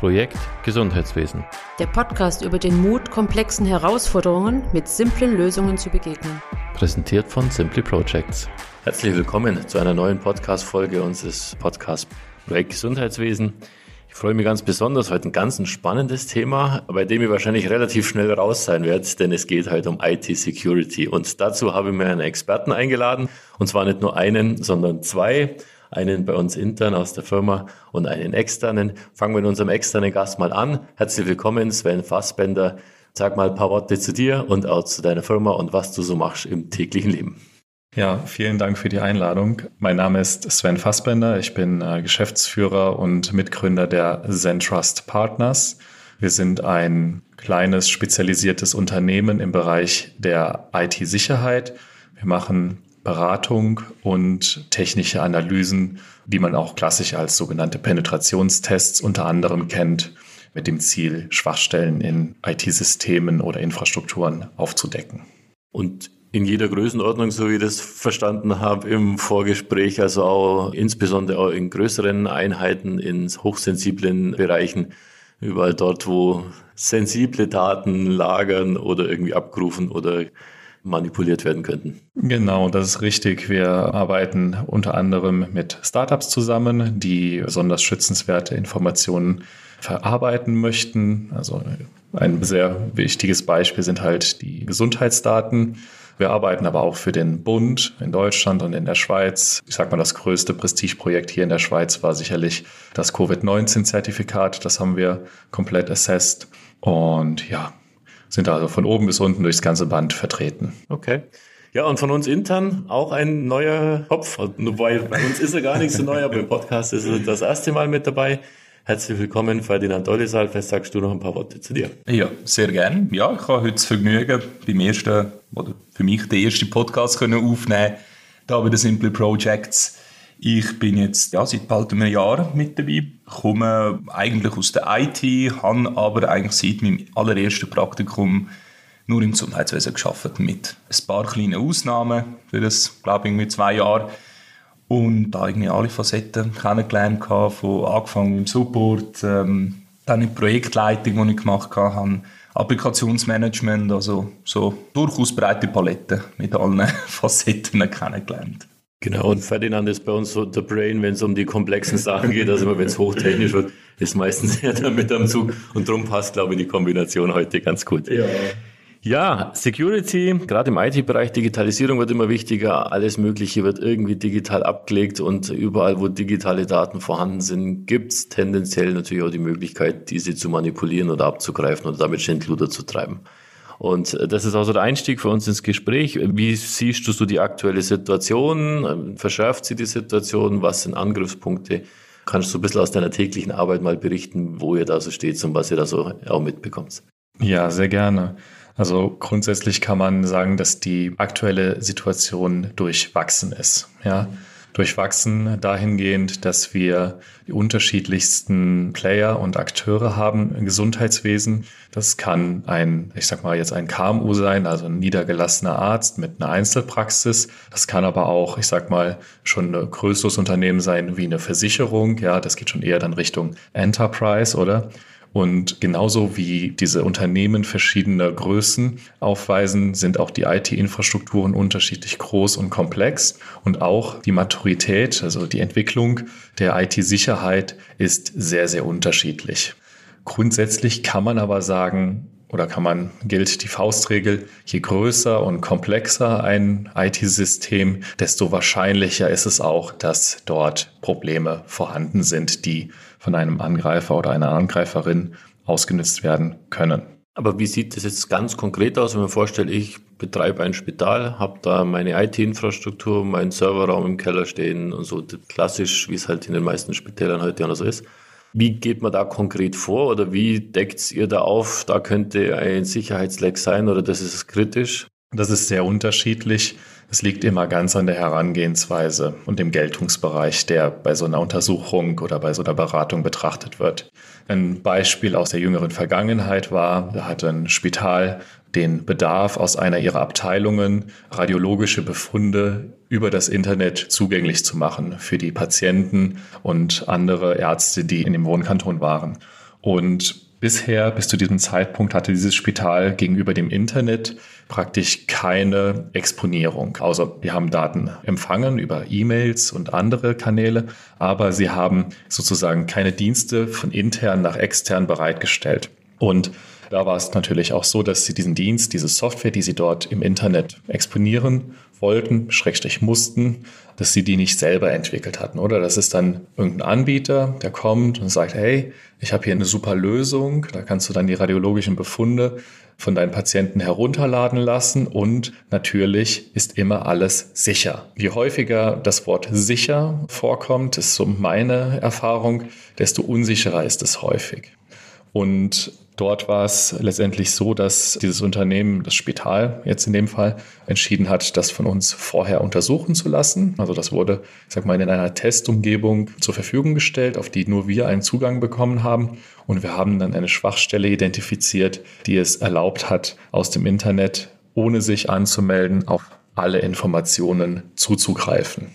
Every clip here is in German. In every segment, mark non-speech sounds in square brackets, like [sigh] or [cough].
Projekt Gesundheitswesen. Der Podcast über den Mut, komplexen Herausforderungen mit simplen Lösungen zu begegnen. Präsentiert von Simply Projects. Herzlich willkommen zu einer neuen Podcast-Folge unseres Podcasts Projekt Gesundheitswesen. Ich freue mich ganz besonders, heute ein ganz spannendes Thema, bei dem ich wahrscheinlich relativ schnell raus sein werde, denn es geht heute um IT-Security. Und dazu habe ich mir einen Experten eingeladen, und zwar nicht nur einen, sondern zwei einen bei uns intern aus der Firma und einen externen. Fangen wir mit unserem externen Gast mal an. Herzlich willkommen, Sven Fassbender. Sag mal ein paar Worte zu dir und auch zu deiner Firma und was du so machst im täglichen Leben. Ja, vielen Dank für die Einladung. Mein Name ist Sven Fassbender. Ich bin äh, Geschäftsführer und Mitgründer der Zentrust Partners. Wir sind ein kleines spezialisiertes Unternehmen im Bereich der IT-Sicherheit. Wir machen Beratung und technische Analysen, die man auch klassisch als sogenannte Penetrationstests unter anderem kennt, mit dem Ziel, Schwachstellen in IT-Systemen oder Infrastrukturen aufzudecken. Und in jeder Größenordnung, so wie ich das verstanden habe im Vorgespräch, also auch insbesondere auch in größeren Einheiten, in hochsensiblen Bereichen, überall dort, wo sensible Daten lagern oder irgendwie abgerufen oder manipuliert werden könnten. Genau, das ist richtig. Wir arbeiten unter anderem mit Startups zusammen, die besonders schützenswerte Informationen verarbeiten möchten. Also ein sehr wichtiges Beispiel sind halt die Gesundheitsdaten. Wir arbeiten aber auch für den Bund in Deutschland und in der Schweiz. Ich sage mal, das größte Prestigeprojekt hier in der Schweiz war sicherlich das Covid-19-Zertifikat. Das haben wir komplett assessed. Und ja, sind also von oben bis unten durchs ganze Band vertreten. Okay. Ja, und von uns intern auch ein neuer Kopf. Wobei bei uns ist er gar nicht so neu, aber im Podcast ist er das erste Mal mit dabei. Herzlich willkommen, Ferdinand Dollisal. Vielleicht sagst du noch ein paar Worte zu dir. Ja, sehr gern. Ja, ich habe heute das Vergnügen, beim ersten, oder für mich den ersten Podcast können aufnehmen, da bei den Simple Projects. Ich bin jetzt ja, seit bald einem Jahr mit dabei, komme eigentlich aus der IT, habe aber eigentlich seit meinem allerersten Praktikum nur im Gesundheitswesen geschafft mit ein paar kleinen Ausnahmen für das, glaube ich, mit zwei Jahren und da irgendwie alle Facetten kennengelernt habe, von angefangen im Support, ähm, dann in Projektleitung, die ich gemacht habe, Applikationsmanagement, also so durchaus breite Palette mit allen [laughs] Facetten kennengelernt. Genau, und Ferdinand ist bei uns so der Brain, wenn es um die komplexen Sachen geht, also immer wenn es hochtechnisch wird, ist meistens [laughs] er da mit am Zug und darum passt, glaube ich, die Kombination heute ganz gut. Ja. Ja, Security, gerade im IT-Bereich, Digitalisierung wird immer wichtiger. Alles Mögliche wird irgendwie digital abgelegt und überall, wo digitale Daten vorhanden sind, gibt's tendenziell natürlich auch die Möglichkeit, diese zu manipulieren oder abzugreifen oder damit Schindluder zu treiben. Und das ist also der Einstieg für uns ins Gespräch. Wie siehst du so die aktuelle Situation? Verschärft sie die Situation? Was sind Angriffspunkte? Kannst du ein bisschen aus deiner täglichen Arbeit mal berichten, wo ihr da so steht und was ihr da so auch mitbekommt? Ja, sehr gerne. Also grundsätzlich kann man sagen, dass die aktuelle Situation durchwachsen ist. Ja, durchwachsen dahingehend, dass wir die unterschiedlichsten Player und Akteure haben im Gesundheitswesen. Das kann ein, ich sag mal jetzt ein KMU sein, also ein niedergelassener Arzt mit einer Einzelpraxis. Das kann aber auch, ich sag mal, schon ein größeres Unternehmen sein wie eine Versicherung. Ja, das geht schon eher dann Richtung Enterprise, oder? Und genauso wie diese Unternehmen verschiedener Größen aufweisen, sind auch die IT-Infrastrukturen unterschiedlich groß und komplex. Und auch die Maturität, also die Entwicklung der IT-Sicherheit ist sehr, sehr unterschiedlich. Grundsätzlich kann man aber sagen, oder kann man, gilt die Faustregel, je größer und komplexer ein IT-System, desto wahrscheinlicher ist es auch, dass dort Probleme vorhanden sind, die von einem Angreifer oder einer Angreiferin ausgenutzt werden können. Aber wie sieht das jetzt ganz konkret aus, wenn man vorstellt, ich betreibe ein Spital, habe da meine IT-Infrastruktur, meinen Serverraum im Keller stehen und so klassisch, wie es halt in den meisten Spitälern heute auch so ist. Wie geht man da konkret vor oder wie deckt ihr da auf, da könnte ein Sicherheitsleck sein oder das ist kritisch? Das ist sehr unterschiedlich. Es liegt immer ganz an der Herangehensweise und dem Geltungsbereich, der bei so einer Untersuchung oder bei so einer Beratung betrachtet wird. Ein Beispiel aus der jüngeren Vergangenheit war, da hat ein Spital den Bedarf aus einer ihrer Abteilungen, radiologische Befunde über das Internet zugänglich zu machen für die Patienten und andere Ärzte, die in dem Wohnkanton waren. Und Bisher, bis zu diesem Zeitpunkt, hatte dieses Spital gegenüber dem Internet praktisch keine Exponierung. Außer wir haben Daten empfangen über E-Mails und andere Kanäle, aber sie haben sozusagen keine Dienste von intern nach extern bereitgestellt. Und da war es natürlich auch so, dass sie diesen Dienst, diese Software, die sie dort im Internet exponieren wollten, schrägstrich mussten, dass sie die nicht selber entwickelt hatten, oder? Das ist dann irgendein Anbieter, der kommt und sagt, hey, ich habe hier eine super Lösung, da kannst du dann die radiologischen Befunde von deinen Patienten herunterladen lassen und natürlich ist immer alles sicher. Je häufiger das Wort sicher vorkommt, ist so meine Erfahrung, desto unsicherer ist es häufig. Und Dort war es letztendlich so, dass dieses Unternehmen, das Spital jetzt in dem Fall, entschieden hat, das von uns vorher untersuchen zu lassen. Also das wurde, ich sag mal, in einer Testumgebung zur Verfügung gestellt, auf die nur wir einen Zugang bekommen haben. Und wir haben dann eine Schwachstelle identifiziert, die es erlaubt hat, aus dem Internet, ohne sich anzumelden, auf alle Informationen zuzugreifen.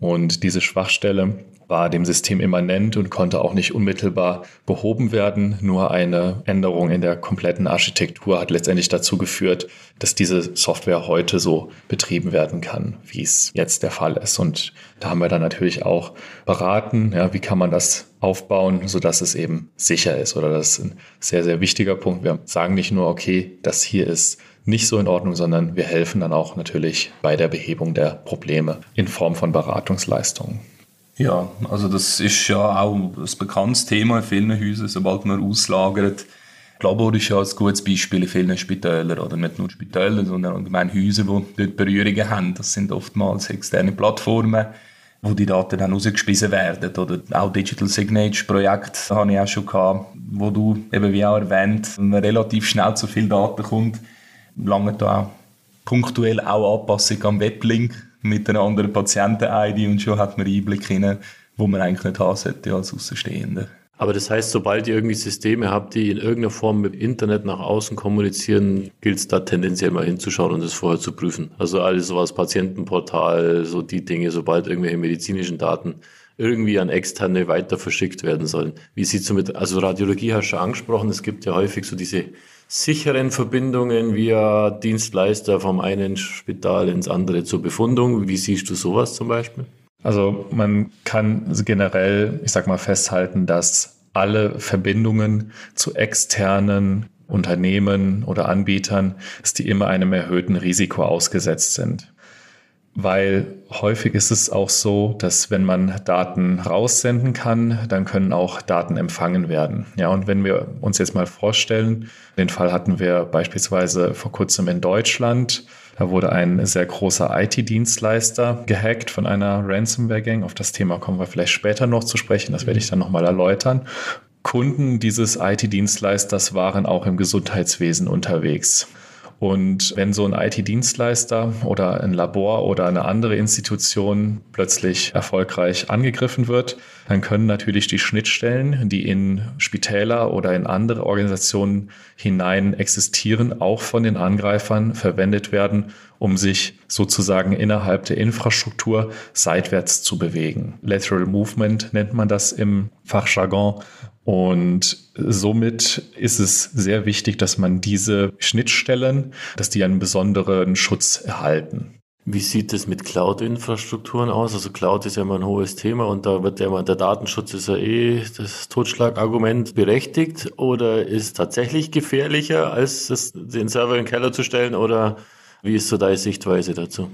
Und diese Schwachstelle war dem System immanent und konnte auch nicht unmittelbar behoben werden. Nur eine Änderung in der kompletten Architektur hat letztendlich dazu geführt, dass diese Software heute so betrieben werden kann, wie es jetzt der Fall ist. Und da haben wir dann natürlich auch beraten, ja, wie kann man das aufbauen, sodass es eben sicher ist. Oder das ist ein sehr, sehr wichtiger Punkt. Wir sagen nicht nur, okay, das hier ist nicht so in Ordnung, sondern wir helfen dann auch natürlich bei der Behebung der Probleme in Form von Beratungsleistungen. Ja, also das ist ja auch ein bekanntes Thema in vielen Häusern, sobald man auslagert. Labor ist ja ein gutes Beispiel in vielen Spitälern, oder nicht nur Spitäler, sondern allgemein Häuser, die dort Berührungen haben. Das sind oftmals externe Plattformen, wo die Daten dann rausgespissen werden. Oder auch Digital Signature Projekt habe ich auch schon gehabt, wo du eben wie auch erwähnt, relativ schnell zu viel Daten kommt, lange da auch punktuell auch Anpassung am Weblink mit einer anderen Patienten-ID und schon hat man Einblick hinein, wo man eigentlich nicht haben sollte als Außenstehender. Aber das heißt, sobald ihr irgendwie Systeme habt, die in irgendeiner Form mit Internet nach außen kommunizieren, gilt es da tendenziell mal hinzuschauen und das vorher zu prüfen. Also alles sowas, Patientenportal, so die Dinge, sobald irgendwelche medizinischen Daten irgendwie an Externe weiter verschickt werden sollen. Wie sieht's so mit, also Radiologie hast du schon angesprochen, es gibt ja häufig so diese sicheren Verbindungen via Dienstleister vom einen Spital ins andere zur Befundung. Wie siehst du sowas zum Beispiel? Also man kann generell, ich sag mal, festhalten, dass alle Verbindungen zu externen Unternehmen oder Anbietern, dass die immer einem erhöhten Risiko ausgesetzt sind weil häufig ist es auch so, dass wenn man Daten raussenden kann, dann können auch Daten empfangen werden. Ja, und wenn wir uns jetzt mal vorstellen, den Fall hatten wir beispielsweise vor kurzem in Deutschland, da wurde ein sehr großer IT-Dienstleister gehackt von einer Ransomware-Gang. Auf das Thema kommen wir vielleicht später noch zu sprechen. Das werde ich dann nochmal erläutern. Kunden dieses IT-Dienstleisters waren auch im Gesundheitswesen unterwegs. Und wenn so ein IT-Dienstleister oder ein Labor oder eine andere Institution plötzlich erfolgreich angegriffen wird, dann können natürlich die Schnittstellen, die in Spitäler oder in andere Organisationen hinein existieren, auch von den Angreifern verwendet werden, um sich sozusagen innerhalb der Infrastruktur seitwärts zu bewegen. Lateral Movement nennt man das im Fachjargon. Und somit ist es sehr wichtig, dass man diese Schnittstellen, dass die einen besonderen Schutz erhalten. Wie sieht es mit Cloud-Infrastrukturen aus? Also Cloud ist ja immer ein hohes Thema und da wird ja immer, der Datenschutz ist ja eh das Totschlagargument berechtigt oder ist tatsächlich gefährlicher, als das, den Server in den Keller zu stellen oder wie ist so deine Sichtweise dazu?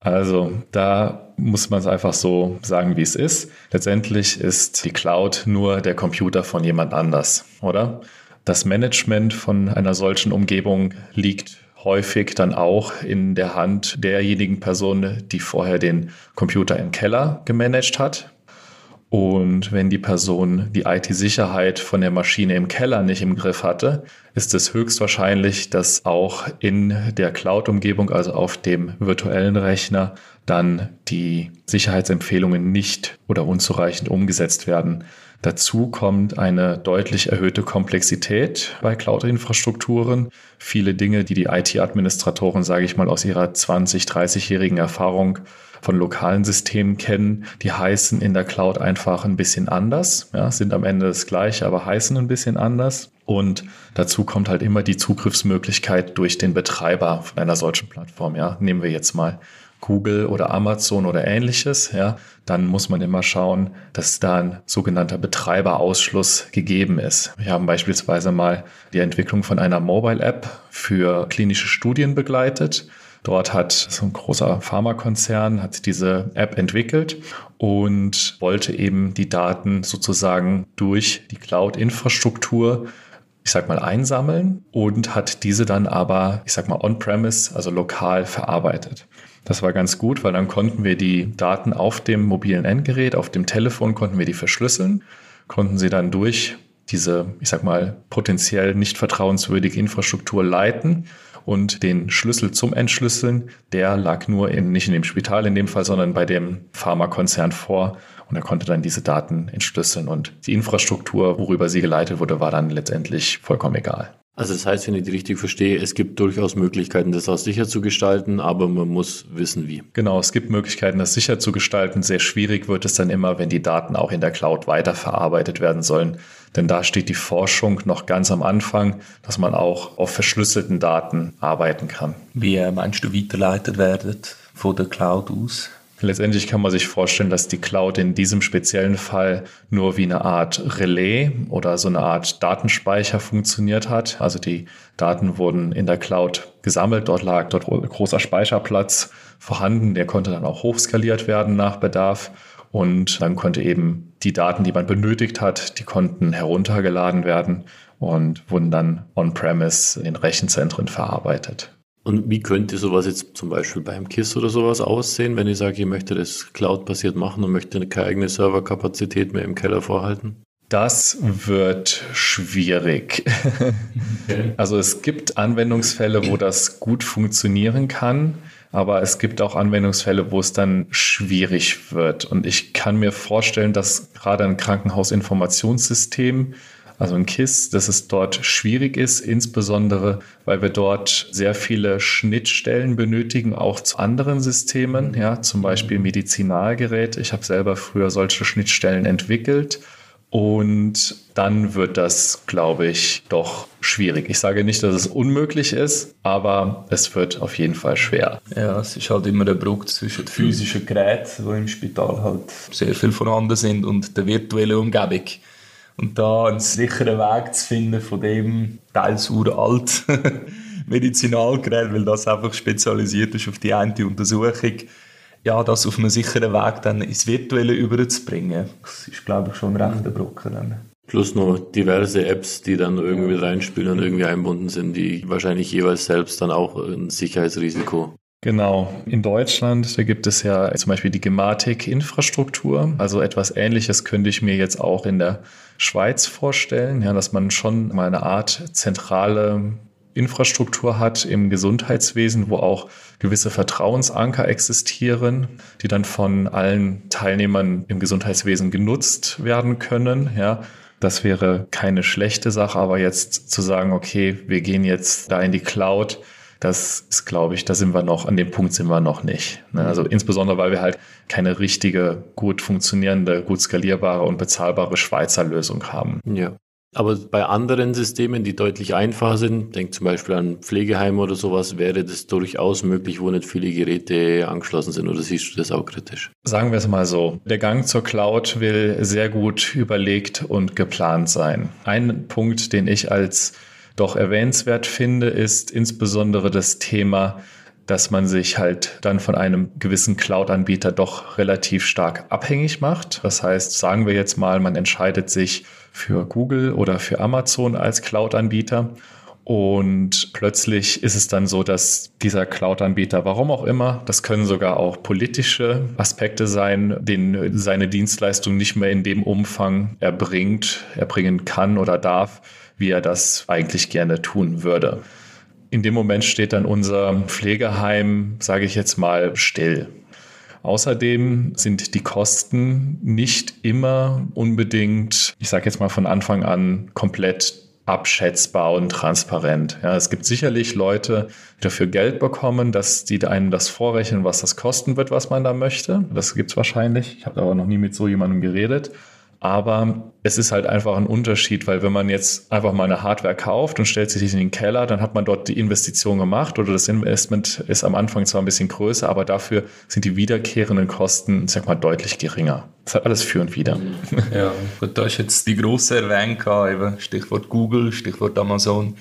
Also da muss man es einfach so sagen, wie es ist. Letztendlich ist die Cloud nur der Computer von jemand anders, oder? Das Management von einer solchen Umgebung liegt häufig dann auch in der Hand derjenigen Person, die vorher den Computer im Keller gemanagt hat. Und wenn die Person die IT-Sicherheit von der Maschine im Keller nicht im Griff hatte, ist es höchstwahrscheinlich, dass auch in der Cloud-Umgebung, also auf dem virtuellen Rechner, dann die Sicherheitsempfehlungen nicht oder unzureichend umgesetzt werden. Dazu kommt eine deutlich erhöhte Komplexität bei Cloud-Infrastrukturen. Viele Dinge, die die IT-Administratoren, sage ich mal, aus ihrer 20, 30-jährigen Erfahrung von lokalen Systemen kennen, die heißen in der Cloud einfach ein bisschen anders, ja, sind am Ende das gleiche, aber heißen ein bisschen anders. Und dazu kommt halt immer die Zugriffsmöglichkeit durch den Betreiber von einer solchen Plattform. Ja, nehmen wir jetzt mal Google oder Amazon oder ähnliches, ja, dann muss man immer schauen, dass da ein sogenannter Betreiberausschluss gegeben ist. Wir haben beispielsweise mal die Entwicklung von einer Mobile-App für klinische Studien begleitet. Dort hat so ein großer Pharmakonzern hat diese App entwickelt und wollte eben die Daten sozusagen durch die Cloud-Infrastruktur ich sag mal, einsammeln und hat diese dann aber, ich sag mal, on-premise, also lokal verarbeitet. Das war ganz gut, weil dann konnten wir die Daten auf dem mobilen Endgerät, auf dem Telefon, konnten wir die verschlüsseln, konnten sie dann durch diese, ich sag mal, potenziell nicht vertrauenswürdige Infrastruktur leiten und den Schlüssel zum Entschlüsseln, der lag nur in, nicht in dem Spital in dem Fall, sondern bei dem Pharmakonzern vor und er konnte dann diese Daten entschlüsseln und die Infrastruktur, worüber sie geleitet wurde, war dann letztendlich vollkommen egal. Also das heißt, wenn ich die richtig verstehe, es gibt durchaus Möglichkeiten, das auch sicher zu gestalten, aber man muss wissen, wie. Genau, es gibt Möglichkeiten, das sicher zu gestalten. Sehr schwierig wird es dann immer, wenn die Daten auch in der Cloud weiterverarbeitet werden sollen. Denn da steht die Forschung noch ganz am Anfang, dass man auch auf verschlüsselten Daten arbeiten kann. Wie meinst du, weiterleitet werden von der Cloud aus? Letztendlich kann man sich vorstellen, dass die Cloud in diesem speziellen Fall nur wie eine Art Relais oder so eine Art Datenspeicher funktioniert hat. Also die Daten wurden in der Cloud gesammelt, dort lag dort großer Speicherplatz vorhanden, der konnte dann auch hochskaliert werden nach Bedarf und dann konnte eben die Daten, die man benötigt hat, die konnten heruntergeladen werden und wurden dann on-premise in Rechenzentren verarbeitet. Und wie könnte sowas jetzt zum Beispiel beim KISS oder sowas aussehen, wenn ich sage, ich möchte das Cloud-basiert machen und möchte keine eigene Serverkapazität mehr im Keller vorhalten? Das wird schwierig. Also es gibt Anwendungsfälle, wo das gut funktionieren kann, aber es gibt auch Anwendungsfälle, wo es dann schwierig wird. Und ich kann mir vorstellen, dass gerade ein Krankenhausinformationssystem also ein KISS, dass es dort schwierig ist, insbesondere weil wir dort sehr viele Schnittstellen benötigen, auch zu anderen Systemen, ja, zum Beispiel Medizinalgeräte. Ich habe selber früher solche Schnittstellen entwickelt. Und dann wird das, glaube ich, doch schwierig. Ich sage nicht, dass es unmöglich ist, aber es wird auf jeden Fall schwer. Ja, es ist halt immer der Bruch zwischen den physischen Geräten, die im Spital halt sehr viel vorhanden sind, und der virtuellen Umgebung. Und da einen sicheren Weg zu finden von dem teils uralt [laughs] Medizinalgerät, weil das einfach spezialisiert ist auf die eine Untersuchung, ja, das auf einem sicheren Weg dann ins Virtuelle überzubringen, das ist, glaube ich, schon ein rechter Brocken. Dann. Plus noch diverse Apps, die dann irgendwie reinspielen und irgendwie einbunden sind, die wahrscheinlich jeweils selbst dann auch ein Sicherheitsrisiko Genau. In Deutschland, da gibt es ja zum Beispiel die Gematik-Infrastruktur. Also etwas Ähnliches könnte ich mir jetzt auch in der Schweiz vorstellen, ja, dass man schon mal eine Art zentrale Infrastruktur hat im Gesundheitswesen, wo auch gewisse Vertrauensanker existieren, die dann von allen Teilnehmern im Gesundheitswesen genutzt werden können, ja. Das wäre keine schlechte Sache, aber jetzt zu sagen, okay, wir gehen jetzt da in die Cloud, das ist, glaube ich, da sind wir noch, an dem Punkt sind wir noch nicht. Ne? Also insbesondere, weil wir halt keine richtige, gut funktionierende, gut skalierbare und bezahlbare Schweizer Lösung haben. Ja. Aber bei anderen Systemen, die deutlich einfacher sind, denk zum Beispiel an Pflegeheime oder sowas, wäre das durchaus möglich, wo nicht viele Geräte angeschlossen sind. Oder siehst du das auch kritisch? Sagen wir es mal so. Der Gang zur Cloud will sehr gut überlegt und geplant sein. Ein Punkt, den ich als doch erwähnenswert finde, ist insbesondere das Thema, dass man sich halt dann von einem gewissen Cloud-Anbieter doch relativ stark abhängig macht. Das heißt, sagen wir jetzt mal, man entscheidet sich für Google oder für Amazon als Cloud-Anbieter. Und plötzlich ist es dann so, dass dieser Cloud-Anbieter, warum auch immer, das können sogar auch politische Aspekte sein, den seine Dienstleistung nicht mehr in dem Umfang erbringt, erbringen kann oder darf, wie er das eigentlich gerne tun würde. In dem Moment steht dann unser Pflegeheim, sage ich jetzt mal, still. Außerdem sind die Kosten nicht immer unbedingt, ich sage jetzt mal von Anfang an, komplett abschätzbar und transparent. Ja, es gibt sicherlich Leute, die dafür Geld bekommen, dass die einen das vorrechnen, was das kosten wird, was man da möchte. Das gibt's wahrscheinlich. Ich habe aber noch nie mit so jemandem geredet. Aber es ist halt einfach ein Unterschied, weil wenn man jetzt einfach mal eine Hardware kauft und stellt sich in den Keller, dann hat man dort die Investition gemacht oder das Investment ist am Anfang zwar ein bisschen größer, aber dafür sind die wiederkehrenden Kosten, sag mal, deutlich geringer. Das hat alles für und wieder. [laughs] Ja, da ist jetzt die grosse erwähnt, eben Stichwort Google, Stichwort Amazon.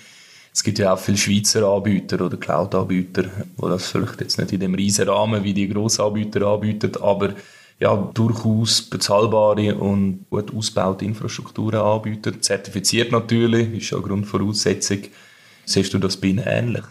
Es gibt ja auch viele Schweizer Anbieter oder Cloud-Anbieter, die das vielleicht jetzt nicht in dem riesen Rahmen wie die Grossanbieter anbieten, aber ja, durchaus bezahlbare und gut ausgebaute Infrastrukturen anbieten. Zertifiziert natürlich, ist ja Grundvoraussetzung. Siehst du das bei Ihnen ähnlich?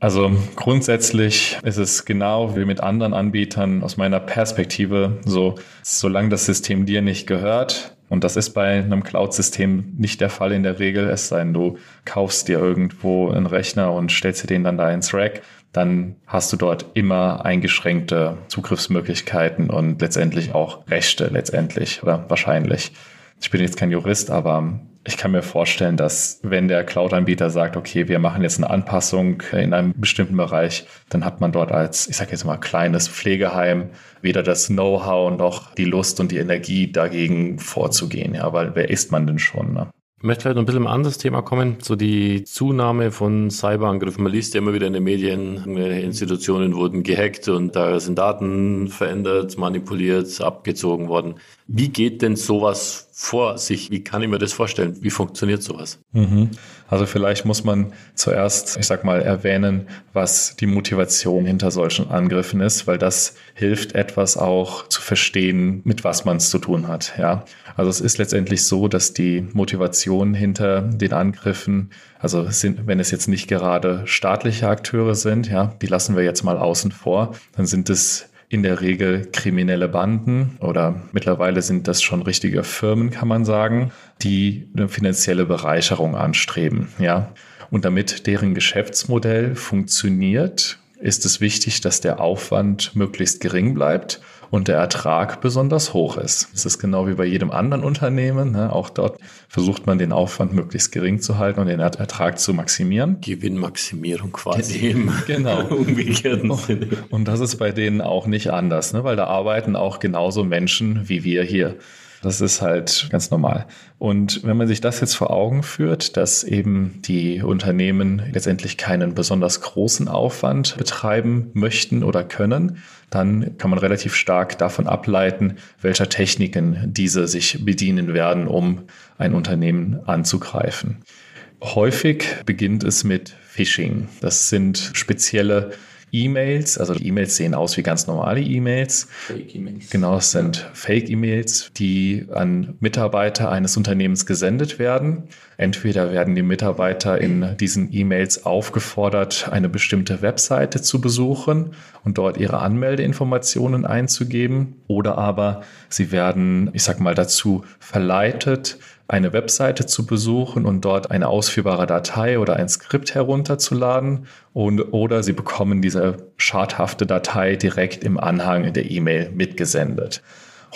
Also grundsätzlich ist es genau wie mit anderen Anbietern aus meiner Perspektive so, solange das System dir nicht gehört, und das ist bei einem Cloud-System nicht der Fall in der Regel, es sei denn, du kaufst dir irgendwo einen Rechner und stellst dir den dann da ins Rack, dann hast du dort immer eingeschränkte Zugriffsmöglichkeiten und letztendlich auch Rechte letztendlich oder wahrscheinlich. Ich bin jetzt kein Jurist, aber ich kann mir vorstellen, dass wenn der Cloud-Anbieter sagt, okay, wir machen jetzt eine Anpassung in einem bestimmten Bereich, dann hat man dort als, ich sage jetzt mal, kleines Pflegeheim weder das Know-how noch die Lust und die Energie dagegen vorzugehen. Ja, weil wer ist man denn schon? Ne? Ich möchte vielleicht noch ein bisschen ein anderes Thema kommen, so die Zunahme von Cyberangriffen. Man liest ja immer wieder in den Medien, Institutionen wurden gehackt und da sind Daten verändert, manipuliert, abgezogen worden. Wie geht denn sowas vor sich? Wie kann ich mir das vorstellen? Wie funktioniert sowas? Mhm. Also vielleicht muss man zuerst, ich sag mal, erwähnen, was die Motivation hinter solchen Angriffen ist, weil das hilft etwas auch zu verstehen, mit was man es zu tun hat. Ja, also es ist letztendlich so, dass die Motivation hinter den Angriffen, also sind, wenn es jetzt nicht gerade staatliche Akteure sind, ja, die lassen wir jetzt mal außen vor, dann sind es in der Regel kriminelle Banden oder mittlerweile sind das schon richtige Firmen, kann man sagen, die eine finanzielle Bereicherung anstreben, ja. Und damit deren Geschäftsmodell funktioniert, ist es wichtig, dass der Aufwand möglichst gering bleibt und der Ertrag besonders hoch ist. Es ist genau wie bei jedem anderen Unternehmen. Ne? Auch dort versucht man den Aufwand möglichst gering zu halten und den Ertrag zu maximieren. Gewinnmaximierung quasi. Genau. [laughs] Umgekehrten Sinne. Und das ist bei denen auch nicht anders, ne? weil da arbeiten auch genauso Menschen wie wir hier. Das ist halt ganz normal. Und wenn man sich das jetzt vor Augen führt, dass eben die Unternehmen letztendlich keinen besonders großen Aufwand betreiben möchten oder können, dann kann man relativ stark davon ableiten, welcher Techniken diese sich bedienen werden, um ein Unternehmen anzugreifen. Häufig beginnt es mit Phishing. Das sind spezielle E-Mails, also die E-Mails sehen aus wie ganz normale E-Mails. Fake-E-Mails. Genau, es sind Fake-E-Mails, die an Mitarbeiter eines Unternehmens gesendet werden. Entweder werden die Mitarbeiter in diesen E-Mails aufgefordert, eine bestimmte Webseite zu besuchen und dort ihre Anmeldeinformationen einzugeben, oder aber sie werden, ich sag mal, dazu verleitet, eine Webseite zu besuchen und dort eine ausführbare Datei oder ein Skript herunterzuladen und, oder Sie bekommen diese schadhafte Datei direkt im Anhang der E-Mail mitgesendet.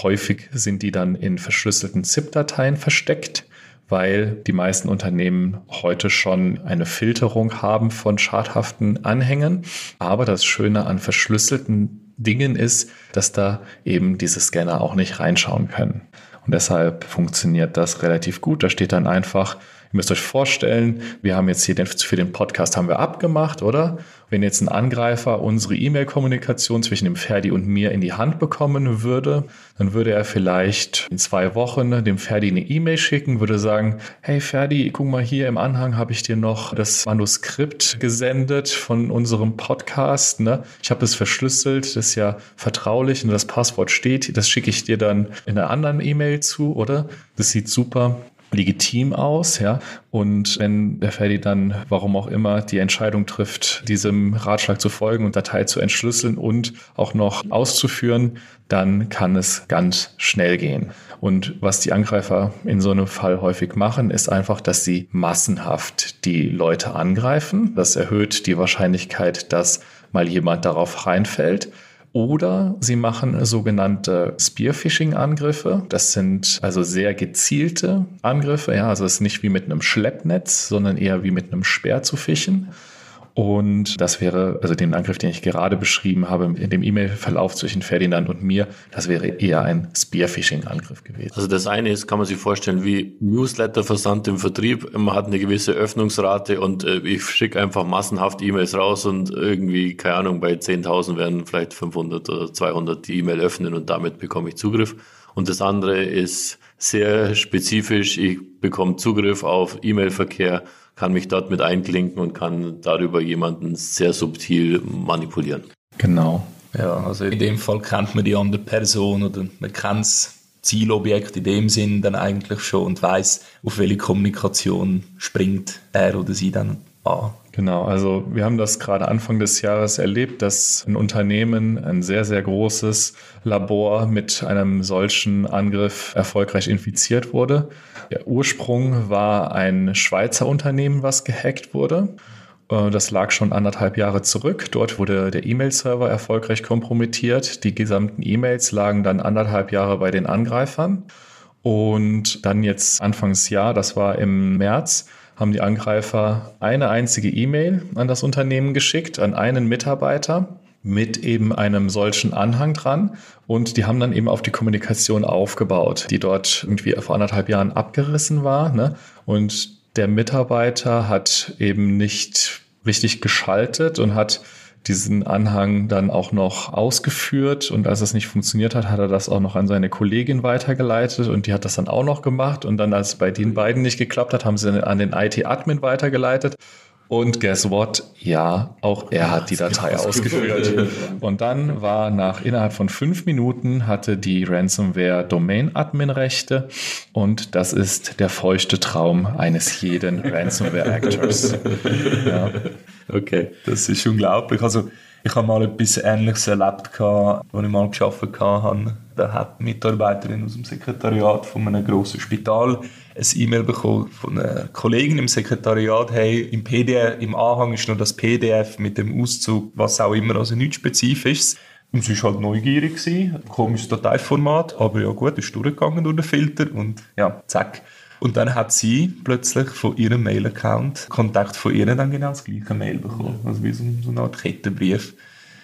Häufig sind die dann in verschlüsselten ZIP-Dateien versteckt, weil die meisten Unternehmen heute schon eine Filterung haben von schadhaften Anhängen. Aber das Schöne an verschlüsselten Dingen ist, dass da eben diese Scanner auch nicht reinschauen können. Und deshalb funktioniert das relativ gut. Da steht dann einfach, ihr müsst euch vorstellen, wir haben jetzt hier den, für den Podcast haben wir abgemacht, oder? Wenn jetzt ein Angreifer unsere E-Mail-Kommunikation zwischen dem Ferdi und mir in die Hand bekommen würde, dann würde er vielleicht in zwei Wochen dem Ferdi eine E-Mail schicken, würde sagen, hey Ferdi, guck mal hier im Anhang habe ich dir noch das Manuskript gesendet von unserem Podcast. Ne? Ich habe es verschlüsselt, das ist ja vertraulich und das Passwort steht, das schicke ich dir dann in einer anderen E-Mail zu, oder? Das sieht super legitim aus, ja. Und wenn der Ferdi dann, warum auch immer, die Entscheidung trifft, diesem Ratschlag zu folgen und Datei zu entschlüsseln und auch noch auszuführen, dann kann es ganz schnell gehen. Und was die Angreifer in so einem Fall häufig machen, ist einfach, dass sie massenhaft die Leute angreifen. Das erhöht die Wahrscheinlichkeit, dass mal jemand darauf reinfällt. Oder sie machen sogenannte Spearphishing-Angriffe. Das sind also sehr gezielte Angriffe. Ja, also es ist nicht wie mit einem Schleppnetz, sondern eher wie mit einem Speer zu fischen. Und das wäre, also den Angriff, den ich gerade beschrieben habe, in dem E-Mail-Verlauf zwischen Ferdinand und mir, das wäre eher ein Spearphishing-Angriff gewesen. Also das eine ist, kann man sich vorstellen, wie Newsletter-Versand im Vertrieb. Man hat eine gewisse Öffnungsrate und äh, ich schicke einfach massenhaft E-Mails raus und irgendwie, keine Ahnung, bei 10.000 werden vielleicht 500 oder 200 die E-Mail öffnen und damit bekomme ich Zugriff. Und das andere ist sehr spezifisch. Ich bekomme Zugriff auf E-Mail-Verkehr kann mich dort mit einklinken und kann darüber jemanden sehr subtil manipulieren. Genau. Ja, also in dem Fall kennt man die andere Person oder man kennt das Zielobjekt in dem Sinn dann eigentlich schon und weiß, auf welche Kommunikation springt er oder sie dann an. Genau, also wir haben das gerade Anfang des Jahres erlebt, dass ein Unternehmen, ein sehr, sehr großes Labor mit einem solchen Angriff erfolgreich infiziert wurde. Der Ursprung war ein Schweizer Unternehmen, was gehackt wurde. Äh, das lag schon anderthalb Jahre zurück. Dort wurde der E-Mail-Server erfolgreich kompromittiert. Die gesamten E-Mails lagen dann anderthalb Jahre bei den Angreifern. Und dann jetzt Anfangsjahr, das war im März, haben die Angreifer eine einzige E-Mail an das Unternehmen geschickt, an einen Mitarbeiter mit eben einem solchen Anhang dran. Und die haben dann eben auf die Kommunikation aufgebaut, die dort irgendwie vor anderthalb Jahren abgerissen war. Ne? Und der Mitarbeiter hat eben nicht richtig geschaltet und hat diesen Anhang dann auch noch ausgeführt. Und als es nicht funktioniert hat, hat er das auch noch an seine Kollegin weitergeleitet und die hat das dann auch noch gemacht. Und dann, als es bei den beiden nicht geklappt hat, haben sie an den IT-Admin weitergeleitet und guess what? Ja, auch er hat die Datei ausgeführt. Und dann war nach innerhalb von fünf Minuten hatte die Ransomware Domain-Admin-Rechte und das ist der feuchte Traum eines jeden [laughs] Ransomware-Actors. ja. Okay, das ist unglaublich. Also ich habe mal etwas Ähnliches erlebt, als ich mal gearbeitet habe. Da hat eine Mitarbeiterin aus dem Sekretariat von einem grossen Spital ein E-Mail bekommen von einer Kollegin im Sekretariat, hey, im PDF, im Anhang ist noch das PDF mit dem Auszug, was auch immer, also nichts Spezifisches. Und sie war halt neugierig, gewesen, komisches Dateiformat, aber ja gut, ist durchgegangen durch den Filter und ja, zack. Und dann hat sie plötzlich von ihrem Mail-Account Kontakt von ihr dann genau das gleiche Mail bekommen. Also wie so, so eine Art Kettenbrief.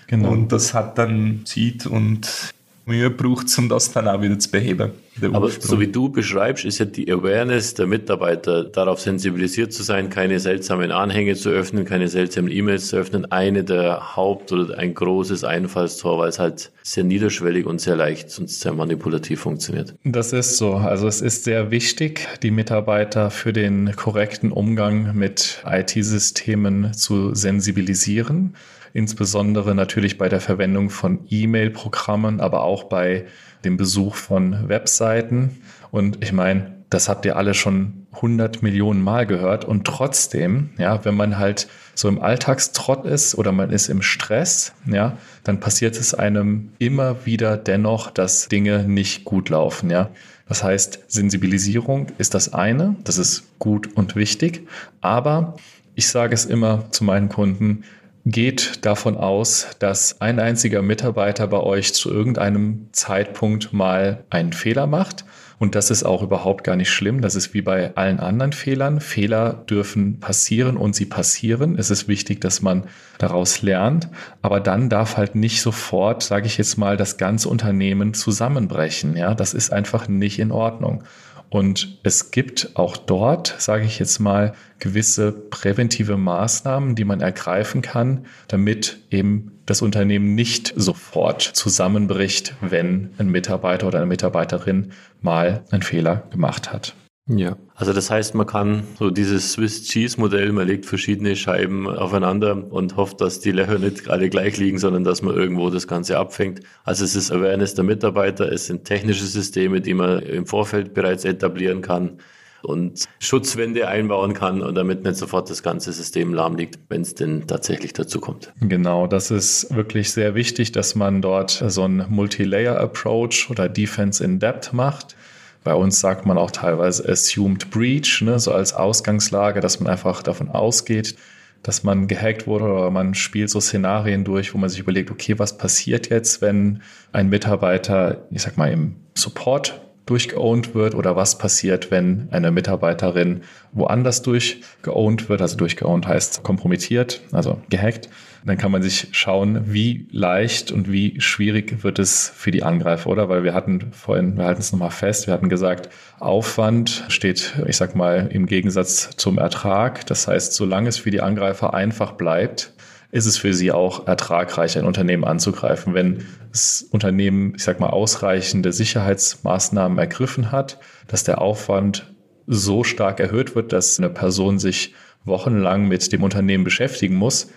Genau. Und das hat dann Zeit und Mühe braucht, um das dann auch wieder zu beheben. Aber so wie du beschreibst, ist ja die Awareness der Mitarbeiter, darauf sensibilisiert zu sein, keine seltsamen Anhänge zu öffnen, keine seltsamen E-Mails zu öffnen, eine der Haupt- oder ein großes Einfallstor, weil es halt sehr niederschwellig und sehr leicht und sehr manipulativ funktioniert. Das ist so. Also es ist sehr wichtig, die Mitarbeiter für den korrekten Umgang mit IT-Systemen zu sensibilisieren insbesondere natürlich bei der Verwendung von E-Mail-Programmen, aber auch bei dem Besuch von Webseiten. Und ich meine, das habt ihr alle schon 100 Millionen Mal gehört. Und trotzdem, ja, wenn man halt so im Alltagstrott ist oder man ist im Stress, ja, dann passiert es einem immer wieder dennoch, dass Dinge nicht gut laufen, ja. Das heißt, Sensibilisierung ist das eine, das ist gut und wichtig. Aber ich sage es immer zu meinen Kunden, geht davon aus, dass ein einziger Mitarbeiter bei euch zu irgendeinem Zeitpunkt mal einen Fehler macht. Und das ist auch überhaupt gar nicht schlimm. Das ist wie bei allen anderen Fehlern. Fehler dürfen passieren und sie passieren. Es ist wichtig, dass man daraus lernt. Aber dann darf halt nicht sofort, sage ich jetzt mal, das ganze Unternehmen zusammenbrechen. Ja, das ist einfach nicht in Ordnung. Und es gibt auch dort, sage ich jetzt mal, gewisse präventive Maßnahmen, die man ergreifen kann, damit eben das Unternehmen nicht sofort zusammenbricht, wenn ein Mitarbeiter oder eine Mitarbeiterin mal einen Fehler gemacht hat. Ja, also das heißt, man kann so dieses Swiss Cheese Modell, man legt verschiedene Scheiben aufeinander und hofft, dass die Löcher nicht alle gleich liegen, sondern dass man irgendwo das Ganze abfängt. Also es ist Awareness der Mitarbeiter, es sind technische Systeme, die man im Vorfeld bereits etablieren kann und Schutzwände einbauen kann und damit nicht sofort das ganze System lahm liegt, wenn es denn tatsächlich dazu kommt. Genau, das ist wirklich sehr wichtig, dass man dort so ein Multilayer Approach oder Defense in Depth macht. Bei uns sagt man auch teilweise Assumed Breach, ne, so als Ausgangslage, dass man einfach davon ausgeht, dass man gehackt wurde oder man spielt so Szenarien durch, wo man sich überlegt, okay, was passiert jetzt, wenn ein Mitarbeiter, ich sag mal, im Support durchgeowned wird oder was passiert, wenn eine Mitarbeiterin woanders durchgeowned wird, also durchgeowned heißt kompromittiert, also gehackt. Dann kann man sich schauen, wie leicht und wie schwierig wird es für die Angreifer, oder? Weil wir hatten vorhin, wir halten es nochmal fest, wir hatten gesagt, Aufwand steht, ich sag mal, im Gegensatz zum Ertrag. Das heißt, solange es für die Angreifer einfach bleibt, ist es für sie auch ertragreich, ein Unternehmen anzugreifen. Wenn das Unternehmen, ich sag mal, ausreichende Sicherheitsmaßnahmen ergriffen hat, dass der Aufwand so stark erhöht wird, dass eine Person sich wochenlang mit dem Unternehmen beschäftigen muss,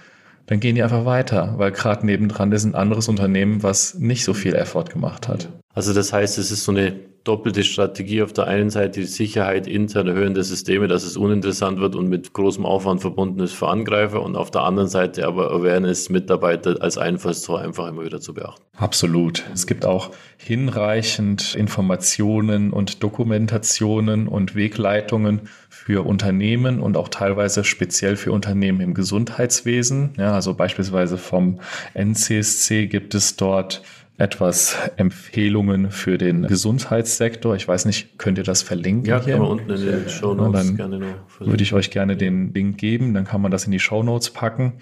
dann gehen die einfach weiter, weil gerade nebendran ist ein anderes Unternehmen, was nicht so viel Effort gemacht hat. Also das heißt, es ist so eine doppelte Strategie. Auf der einen Seite die Sicherheit intern erhöhen der Systeme, dass es uninteressant wird und mit großem Aufwand verbunden ist für Angreifer und auf der anderen Seite aber Awareness Mitarbeiter als Einfallstor einfach immer wieder zu beachten. Absolut. Es gibt auch hinreichend Informationen und Dokumentationen und Wegleitungen für Unternehmen und auch teilweise speziell für Unternehmen im Gesundheitswesen. Ja, also beispielsweise vom NCSC gibt es dort etwas Empfehlungen für den Gesundheitssektor. Ich weiß nicht, könnt ihr das verlinken? Ja, hier? kann man unten in den Show Notes dann gerne noch Würde ich euch gerne den Link geben, dann kann man das in die Show Notes packen.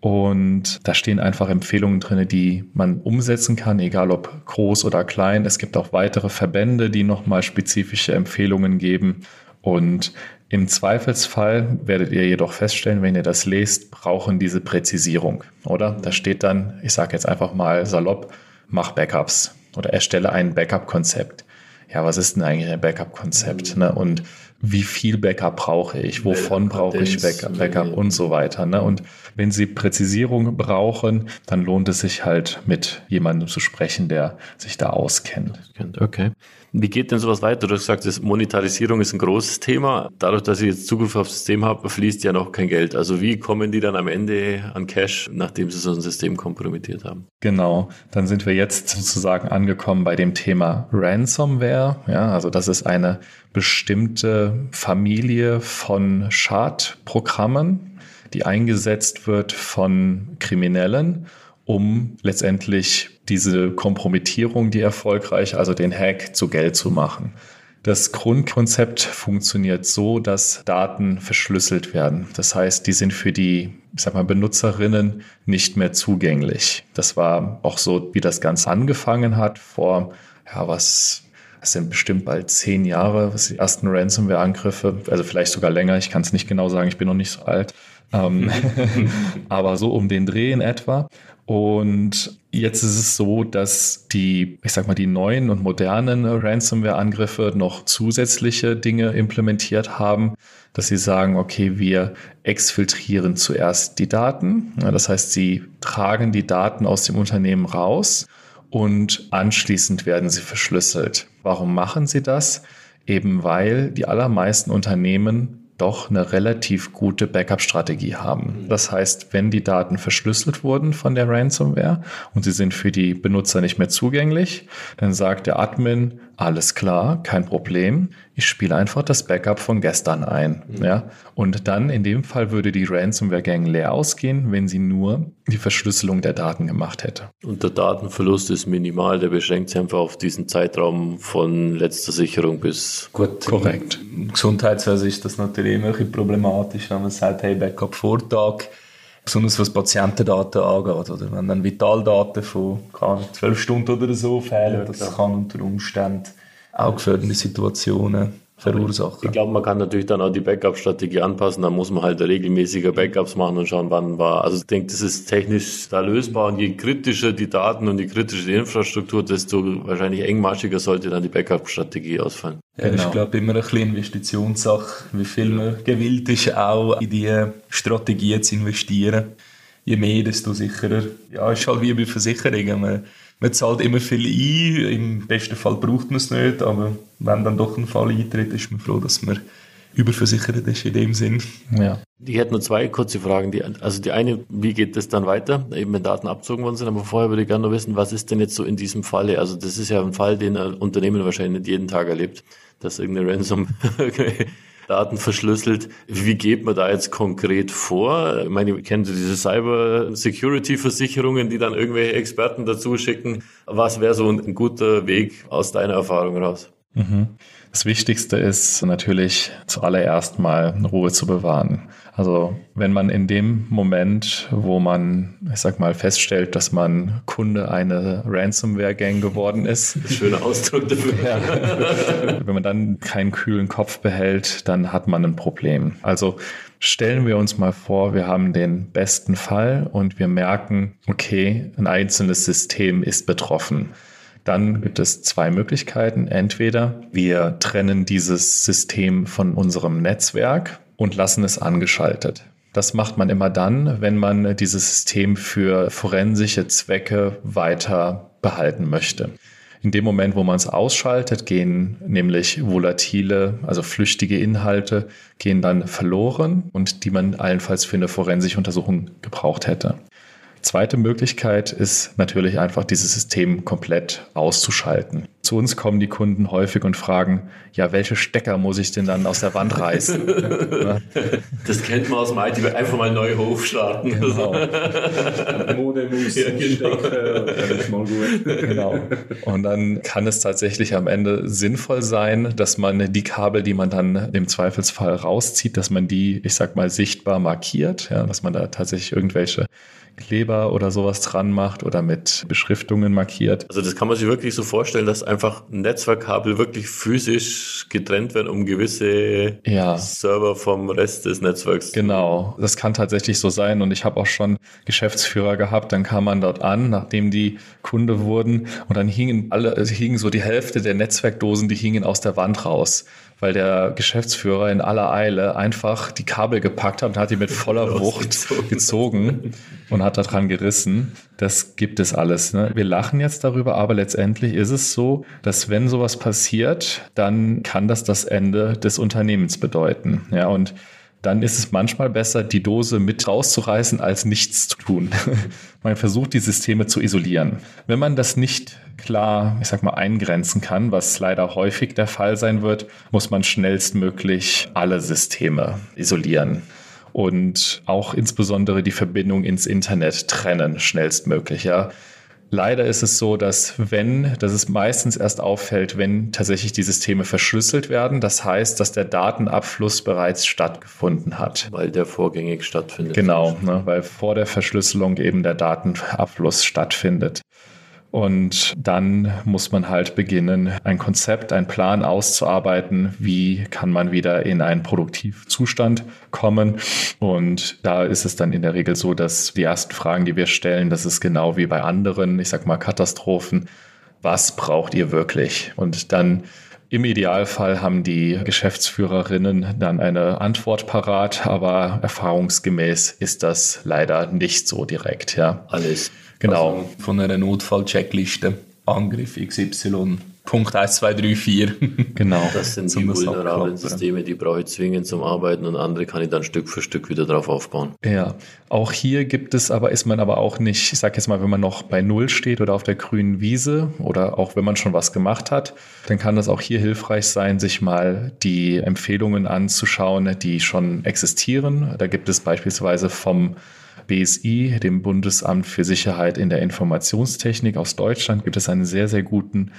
Und da stehen einfach Empfehlungen drin, die man umsetzen kann, egal ob groß oder klein. Es gibt auch weitere Verbände, die nochmal spezifische Empfehlungen geben. Und im Zweifelsfall werdet ihr jedoch feststellen, wenn ihr das lest, brauchen diese Präzisierung, oder? Da steht dann, ich sage jetzt einfach mal salopp, mach Backups oder erstelle ein Backup-Konzept. Ja, was ist denn eigentlich ein Backup-Konzept? Mhm. Ne? Und wie viel Backup brauche ich? Wovon brauche ich Backup, Backup und so weiter? Ne? Und wenn Sie Präzisierung brauchen, dann lohnt es sich halt mit jemandem zu sprechen, der sich da auskennt. Okay. Wie geht denn sowas weiter? Du hast gesagt, Monetarisierung ist ein großes Thema. Dadurch, dass ich jetzt Zugriff aufs System habe, fließt ja noch kein Geld. Also wie kommen die dann am Ende an Cash, nachdem sie so ein System kompromittiert haben? Genau. Dann sind wir jetzt sozusagen angekommen bei dem Thema Ransomware. Ja, also das ist eine bestimmte Familie von Schadprogrammen, die eingesetzt wird von Kriminellen, um letztendlich diese Kompromittierung, die erfolgreich, also den Hack zu Geld zu machen. Das Grundkonzept funktioniert so, dass Daten verschlüsselt werden. Das heißt, die sind für die, ich sag mal, Benutzerinnen nicht mehr zugänglich. Das war auch so, wie das Ganze angefangen hat vor, ja, was, das sind bestimmt bald zehn Jahre, was die ersten Ransomware-Angriffe, also vielleicht sogar länger, ich kann es nicht genau sagen, ich bin noch nicht so alt. Ähm, [laughs] aber so um den Dreh in etwa. Und jetzt ist es so, dass die, ich sag mal, die neuen und modernen Ransomware-Angriffe noch zusätzliche Dinge implementiert haben, dass sie sagen, okay, wir exfiltrieren zuerst die Daten. Das heißt, sie tragen die Daten aus dem Unternehmen raus und anschließend werden sie verschlüsselt. Warum machen sie das? Eben weil die allermeisten Unternehmen doch eine relativ gute Backup-Strategie haben. Das heißt, wenn die Daten verschlüsselt wurden von der Ransomware und sie sind für die Benutzer nicht mehr zugänglich, dann sagt der Admin, alles klar, kein Problem. Ich spiele einfach das Backup von gestern ein. Mhm. Ja? Und dann in dem Fall würde die Ransomware-Gang leer ausgehen, wenn sie nur die Verschlüsselung der Daten gemacht hätte. Und der Datenverlust ist minimal, der beschränkt sich einfach auf diesen Zeitraum von letzter Sicherung bis. Gut, korrekt. Im Gesundheitswesen ist das natürlich immer ein problematisch, wenn man sagt, hey, Backup Vortag besonders was Patientendaten angeht. Oder wenn dann Vitaldaten von zwölf Stunden oder so fehlen, das kann unter Umständen auch gefährdende Situationen verursachen. Ich glaube, man kann natürlich dann auch die Backup-Strategie anpassen. Da muss man halt regelmäßiger Backups machen und schauen, wann war. Also ich denke, das ist technisch da lösbar. Und je kritischer die Daten und je kritischer die Infrastruktur, desto wahrscheinlich engmaschiger sollte dann die Backup-Strategie ausfallen. Ja, genau. das ist, glaube ich, immer eine kleine Investitionssache, wie viel man gewillt ist, auch in diese Strategie zu investieren. Je mehr, desto sicherer. Ja, ist halt wie bei Versicherungen. Man, man zahlt immer viel ein, im besten Fall braucht man es nicht, aber wenn dann doch ein Fall eintritt, ist man froh, dass man überversichert ist in dem Sinn. Ja. Ich hätte nur zwei kurze Fragen. Die, also die eine, wie geht das dann weiter, eben wenn Daten abzogen worden sind, aber vorher würde ich gerne noch wissen, was ist denn jetzt so in diesem Falle? Also das ist ja ein Fall, den ein Unternehmen wahrscheinlich nicht jeden Tag erlebt dass irgendeine Ransom [laughs] Daten verschlüsselt. Wie geht man da jetzt konkret vor? Ich meine, ihr kennt diese Cyber-Security-Versicherungen, die dann irgendwelche Experten dazu schicken. Was wäre so ein guter Weg aus deiner Erfahrung raus? Mhm. Das Wichtigste ist natürlich zuallererst mal Ruhe zu bewahren. Also wenn man in dem Moment, wo man, ich sag mal, feststellt, dass man Kunde einer Ransomware-Gang geworden ist. [laughs] Schöner Ausdruck dafür. Ja, wenn man dann keinen kühlen Kopf behält, dann hat man ein Problem. Also stellen wir uns mal vor, wir haben den besten Fall und wir merken, okay, ein einzelnes System ist betroffen dann gibt es zwei Möglichkeiten. Entweder wir trennen dieses System von unserem Netzwerk und lassen es angeschaltet. Das macht man immer dann, wenn man dieses System für forensische Zwecke weiter behalten möchte. In dem Moment, wo man es ausschaltet, gehen nämlich volatile, also flüchtige Inhalte, gehen dann verloren und die man allenfalls für eine forensische Untersuchung gebraucht hätte. Zweite Möglichkeit ist natürlich einfach dieses System komplett auszuschalten. Zu uns kommen die Kunden häufig und fragen, ja, welche Stecker muss ich denn dann aus der Wand reißen? [laughs] das kennt man aus dem IT, einfach mal neu hochstarten. Genau. [laughs] Modem ja, genau. genau. Und dann kann es tatsächlich am Ende sinnvoll sein, dass man die Kabel, die man dann im Zweifelsfall rauszieht, dass man die, ich sag mal, sichtbar markiert, ja, dass man da tatsächlich irgendwelche Kleber oder sowas dran macht oder mit Beschriftungen markiert. Also das kann man sich wirklich so vorstellen, dass einfach Netzwerkkabel wirklich physisch getrennt werden, um gewisse ja. Server vom Rest des Netzwerks. Genau, das kann tatsächlich so sein und ich habe auch schon Geschäftsführer gehabt, dann kam man dort an, nachdem die Kunde wurden und dann hingen alle, also hingen so die Hälfte der Netzwerkdosen, die hingen aus der Wand raus weil der Geschäftsführer in aller Eile einfach die Kabel gepackt hat und hat die mit [laughs] voller Wucht gezogen und hat daran gerissen. Das gibt es alles. Ne? Wir lachen jetzt darüber, aber letztendlich ist es so, dass wenn sowas passiert, dann kann das das Ende des Unternehmens bedeuten. Ja, und dann ist es manchmal besser, die Dose mit rauszureißen, als nichts zu tun. [laughs] man versucht, die Systeme zu isolieren. Wenn man das nicht klar, ich sag mal, eingrenzen kann, was leider häufig der Fall sein wird, muss man schnellstmöglich alle Systeme isolieren und auch insbesondere die Verbindung ins Internet trennen, schnellstmöglich. Ja. Leider ist es so, dass wenn, dass es meistens erst auffällt, wenn tatsächlich die Systeme verschlüsselt werden. Das heißt, dass der Datenabfluss bereits stattgefunden hat. Weil der vorgängig stattfindet. Genau, ne, weil vor der Verschlüsselung eben der Datenabfluss stattfindet. Und dann muss man halt beginnen, ein Konzept, einen Plan auszuarbeiten, wie kann man wieder in einen Produktivzustand kommen. Und da ist es dann in der Regel so, dass die ersten Fragen, die wir stellen, das ist genau wie bei anderen, ich sag mal, Katastrophen. Was braucht ihr wirklich? Und dann im Idealfall haben die Geschäftsführerinnen dann eine Antwort parat, aber erfahrungsgemäß ist das leider nicht so direkt, ja. Alles Genau. Also von einer Notfall-Checkliste. Angriff XY. Punkt 1, 2, 3, 4. Genau. Das sind die vulnerablen Systeme, die brauche ich zwingend zum Arbeiten und andere kann ich dann Stück für Stück wieder drauf aufbauen. Ja, auch hier gibt es aber, ist man aber auch nicht, ich sage jetzt mal, wenn man noch bei Null steht oder auf der grünen Wiese oder auch wenn man schon was gemacht hat, dann kann das auch hier hilfreich sein, sich mal die Empfehlungen anzuschauen, die schon existieren. Da gibt es beispielsweise vom BSI, dem Bundesamt für Sicherheit in der Informationstechnik aus Deutschland, gibt es einen sehr, sehr guten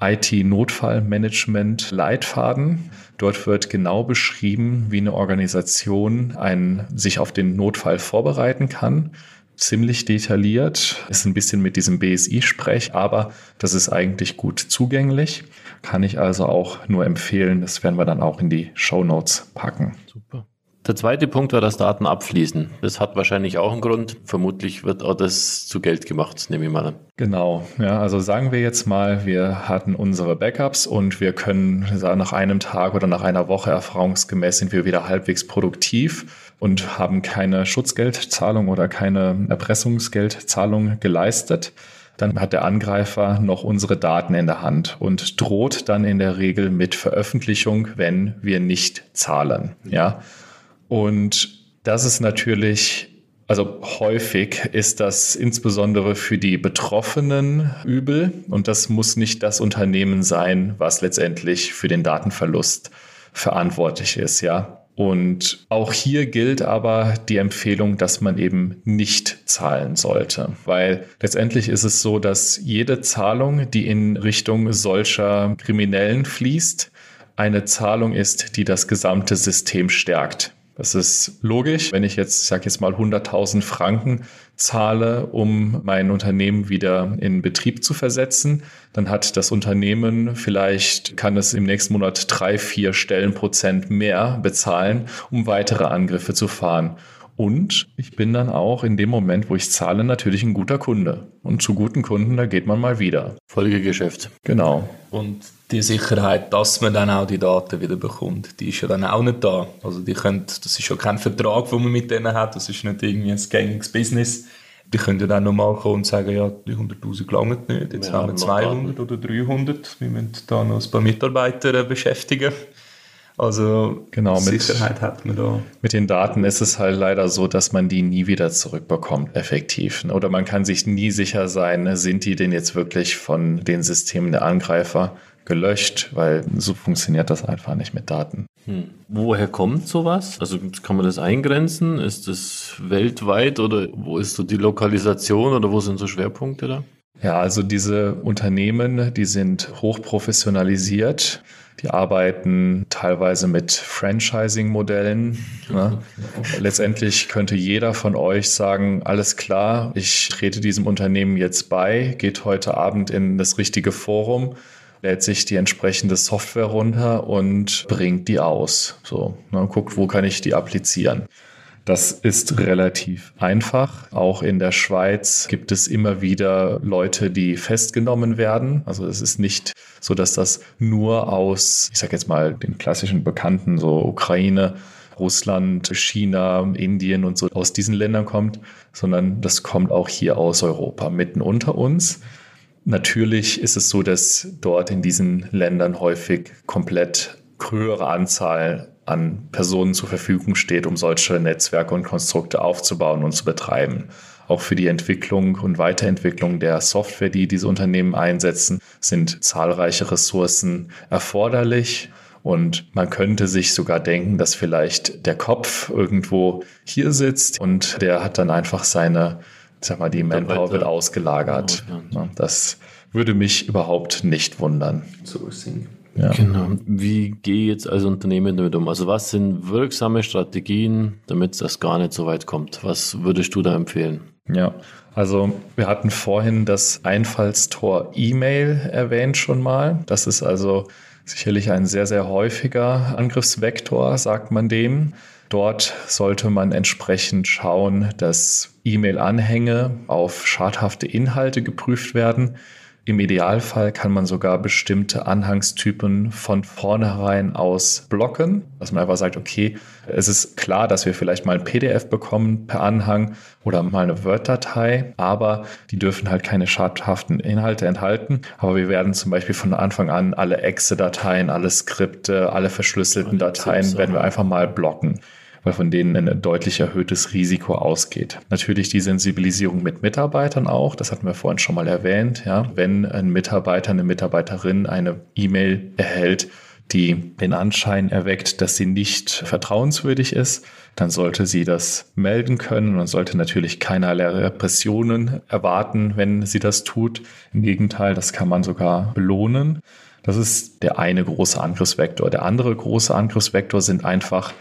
IT-Notfallmanagement-Leitfaden. Dort wird genau beschrieben, wie eine Organisation einen, sich auf den Notfall vorbereiten kann. Ziemlich detailliert, ist ein bisschen mit diesem BSI-Sprech, aber das ist eigentlich gut zugänglich. Kann ich also auch nur empfehlen. Das werden wir dann auch in die Show Notes packen. Super. Der zweite Punkt war das Daten abfließen. Das hat wahrscheinlich auch einen Grund. Vermutlich wird auch das zu Geld gemacht, nehme ich mal an. Genau. Ja, also sagen wir jetzt mal, wir hatten unsere Backups und wir können nach einem Tag oder nach einer Woche erfahrungsgemäß sind wir wieder halbwegs produktiv und haben keine Schutzgeldzahlung oder keine Erpressungsgeldzahlung geleistet dann hat der Angreifer noch unsere Daten in der Hand und droht dann in der Regel mit Veröffentlichung, wenn wir nicht zahlen. Ja. Und das ist natürlich also häufig ist das insbesondere für die Betroffenen übel und das muss nicht das Unternehmen sein, was letztendlich für den Datenverlust verantwortlich ist, ja. Und auch hier gilt aber die Empfehlung, dass man eben nicht zahlen sollte, weil letztendlich ist es so, dass jede Zahlung, die in Richtung solcher Kriminellen fließt, eine Zahlung ist, die das gesamte System stärkt. Das ist logisch. Wenn ich jetzt, ich sage jetzt mal 100.000 Franken zahle, um mein Unternehmen wieder in Betrieb zu versetzen, dann hat das Unternehmen vielleicht, kann es im nächsten Monat drei, vier Stellenprozent mehr bezahlen, um weitere Angriffe zu fahren. Und ich bin dann auch in dem Moment, wo ich zahle, natürlich ein guter Kunde. Und zu guten Kunden, da geht man mal wieder. Folgegeschäft. Genau. Und die Sicherheit, dass man dann auch die Daten wieder bekommt, die ist ja dann auch nicht da. Also die können, das ist ja kein Vertrag, den man mit denen hat, das ist nicht irgendwie ein gängiges Business. Die können ja dann nochmal kommen und sagen, ja, 300'000 langen nicht, jetzt wir haben wir 200 oder 300, wir müssen da noch ein paar Mitarbeiter beschäftigen. Also genau, mit, Sicherheit hat man da. Mit den Daten ist es halt leider so, dass man die nie wieder zurückbekommt, effektiv. Oder man kann sich nie sicher sein, sind die denn jetzt wirklich von den Systemen der Angreifer gelöscht, weil so funktioniert das einfach nicht mit Daten. Hm. Woher kommt sowas? Also kann man das eingrenzen? Ist das weltweit oder wo ist so die Lokalisation oder wo sind so Schwerpunkte da? Ja, also diese Unternehmen, die sind hochprofessionalisiert. Die arbeiten teilweise mit Franchising-Modellen. Ne? [laughs] Letztendlich könnte jeder von euch sagen, alles klar, ich trete diesem Unternehmen jetzt bei, geht heute Abend in das richtige Forum, lädt sich die entsprechende Software runter und bringt die aus. So, ne, guckt, wo kann ich die applizieren. Das ist relativ einfach. Auch in der Schweiz gibt es immer wieder Leute, die festgenommen werden. Also es ist nicht so, dass das nur aus, ich sage jetzt mal, den klassischen Bekannten, so Ukraine, Russland, China, Indien und so aus diesen Ländern kommt, sondern das kommt auch hier aus Europa, mitten unter uns. Natürlich ist es so, dass dort in diesen Ländern häufig komplett höhere Anzahl an Personen zur Verfügung steht, um solche Netzwerke und Konstrukte aufzubauen und zu betreiben. Auch für die Entwicklung und Weiterentwicklung der Software, die diese Unternehmen einsetzen, sind zahlreiche Ressourcen erforderlich. Und man könnte sich sogar denken, dass vielleicht der Kopf irgendwo hier sitzt und der hat dann einfach seine, sag mal, die Manpower wird ausgelagert. Genau, das würde mich überhaupt nicht wundern. Sourcing. Ja. Genau. Wie gehe ich jetzt als Unternehmen damit um? Also was sind wirksame Strategien, damit das gar nicht so weit kommt? Was würdest du da empfehlen? Ja, also wir hatten vorhin das Einfallstor E-Mail erwähnt schon mal. Das ist also sicherlich ein sehr, sehr häufiger Angriffsvektor, sagt man dem. Dort sollte man entsprechend schauen, dass E-Mail-Anhänge auf schadhafte Inhalte geprüft werden. Im Idealfall kann man sogar bestimmte Anhangstypen von vornherein aus blocken, dass man einfach sagt, okay, es ist klar, dass wir vielleicht mal ein PDF bekommen per Anhang oder mal eine Word-Datei, aber die dürfen halt keine schadhaften Inhalte enthalten. Aber wir werden zum Beispiel von Anfang an alle Exe-Dateien, alle Skripte, alle verschlüsselten Dateien werden wir einfach mal blocken weil von denen ein deutlich erhöhtes Risiko ausgeht. Natürlich die Sensibilisierung mit Mitarbeitern auch, das hatten wir vorhin schon mal erwähnt. Ja, wenn ein Mitarbeiter, eine Mitarbeiterin eine E-Mail erhält, die den Anschein erweckt, dass sie nicht vertrauenswürdig ist, dann sollte sie das melden können und sollte natürlich keinerlei Repressionen erwarten, wenn sie das tut. Im Gegenteil, das kann man sogar belohnen. Das ist der eine große Angriffsvektor. Der andere große Angriffsvektor sind einfach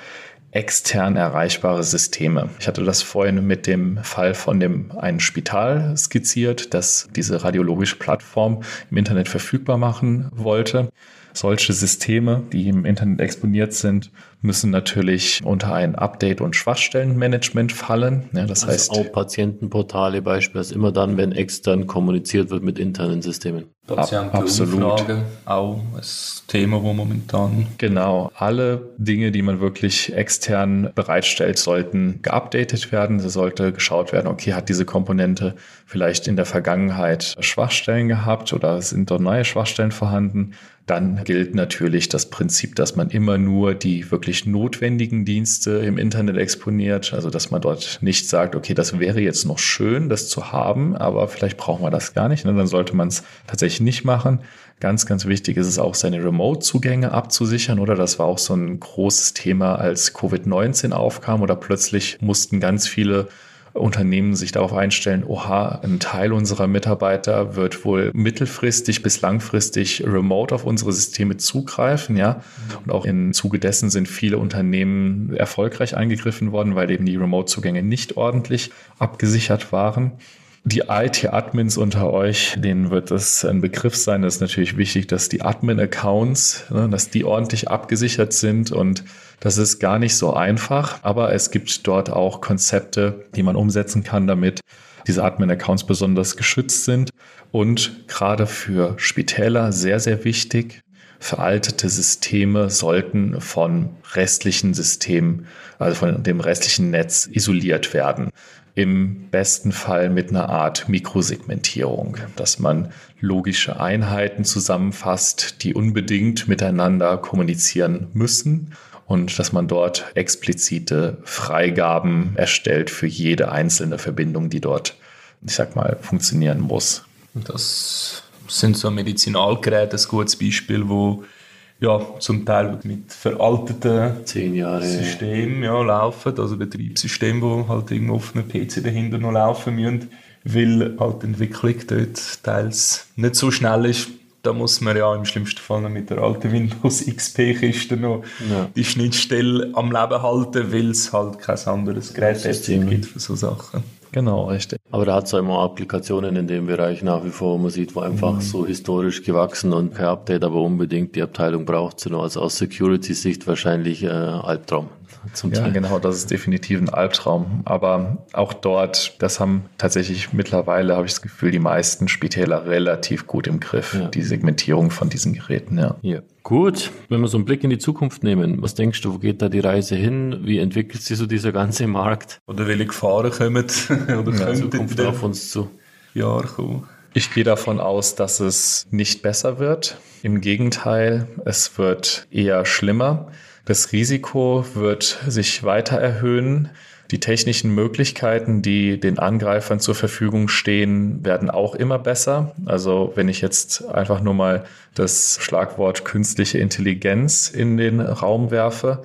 extern erreichbare Systeme. Ich hatte das vorhin mit dem Fall von dem einen Spital skizziert, das diese radiologische Plattform im Internet verfügbar machen wollte. Solche Systeme, die im Internet exponiert sind, müssen natürlich unter ein Update- und Schwachstellenmanagement fallen. Ja, das also heißt auch Patientenportale beispielsweise immer dann, wenn extern kommuniziert wird mit internen Systemen. Patientenumfrage, auch ein Thema, wo momentan. Genau, alle Dinge, die man wirklich extern bereitstellt, sollten geupdatet werden. Es sollte geschaut werden, okay, hat diese Komponente vielleicht in der Vergangenheit Schwachstellen gehabt oder sind dort neue Schwachstellen vorhanden? Dann gilt natürlich das Prinzip, dass man immer nur die wirklich notwendigen Dienste im Internet exponiert. Also, dass man dort nicht sagt, okay, das wäre jetzt noch schön, das zu haben, aber vielleicht brauchen wir das gar nicht. Ne? Dann sollte man es tatsächlich nicht machen. Ganz, ganz wichtig ist es auch, seine Remote-Zugänge abzusichern, oder? Das war auch so ein großes Thema, als Covid-19 aufkam oder plötzlich mussten ganz viele Unternehmen sich darauf einstellen, oha, ein Teil unserer Mitarbeiter wird wohl mittelfristig bis langfristig remote auf unsere Systeme zugreifen, ja. Und auch im Zuge dessen sind viele Unternehmen erfolgreich eingegriffen worden, weil eben die Remote-Zugänge nicht ordentlich abgesichert waren. Die IT-Admins unter euch, denen wird das ein Begriff sein. Das ist natürlich wichtig, dass die Admin-Accounts, ne, dass die ordentlich abgesichert sind und das ist gar nicht so einfach, aber es gibt dort auch Konzepte, die man umsetzen kann, damit diese Admin-Accounts besonders geschützt sind und gerade für Spitäler sehr, sehr wichtig. Veraltete Systeme sollten von restlichen Systemen, also von dem restlichen Netz isoliert werden im besten Fall mit einer Art Mikrosegmentierung, dass man logische Einheiten zusammenfasst, die unbedingt miteinander kommunizieren müssen und dass man dort explizite Freigaben erstellt für jede einzelne Verbindung, die dort, ich sag mal, funktionieren muss. Das sind so Medizinalgeräte ein gutes Beispiel, wo ja, zum Teil mit veralteten Zehn Jahre. Systemen ja, laufen, also Betriebssystemen, wo halt irgendwo auf einem PC dahinter noch laufen müssen, weil halt die Entwicklung dort teils nicht so schnell ist. Da muss man ja im schlimmsten Fall noch mit der alten Windows [laughs] XP-Kiste noch ja. die Schnittstelle am Leben halten, weil es halt kein anderes Gerät gibt für so Sachen. Genau, richtig. Aber da hat es immer Applikationen in dem Bereich nach wie vor, wo man sieht, wo einfach mhm. so historisch gewachsen und kein Update, aber unbedingt die Abteilung braucht sie noch. Also aus Security-Sicht wahrscheinlich äh, Albtraum. Zum ja, Teil. genau, das ist definitiv ein Albtraum. Aber auch dort, das haben tatsächlich mittlerweile, habe ich das Gefühl, die meisten Spitäler relativ gut im Griff, ja. die Segmentierung von diesen Geräten. Ja. ja. Gut, wenn wir so einen Blick in die Zukunft nehmen, was denkst du, wo geht da die Reise hin? Wie entwickelt sich so dieser ganze Markt? Oder welche Gefahren kommen [laughs] oder ja, Zukunft auf uns zu? Jahr kommen? Ich gehe davon aus, dass es nicht besser wird. Im Gegenteil, es wird eher schlimmer. Das Risiko wird sich weiter erhöhen. Die technischen Möglichkeiten, die den Angreifern zur Verfügung stehen, werden auch immer besser. Also wenn ich jetzt einfach nur mal das Schlagwort künstliche Intelligenz in den Raum werfe,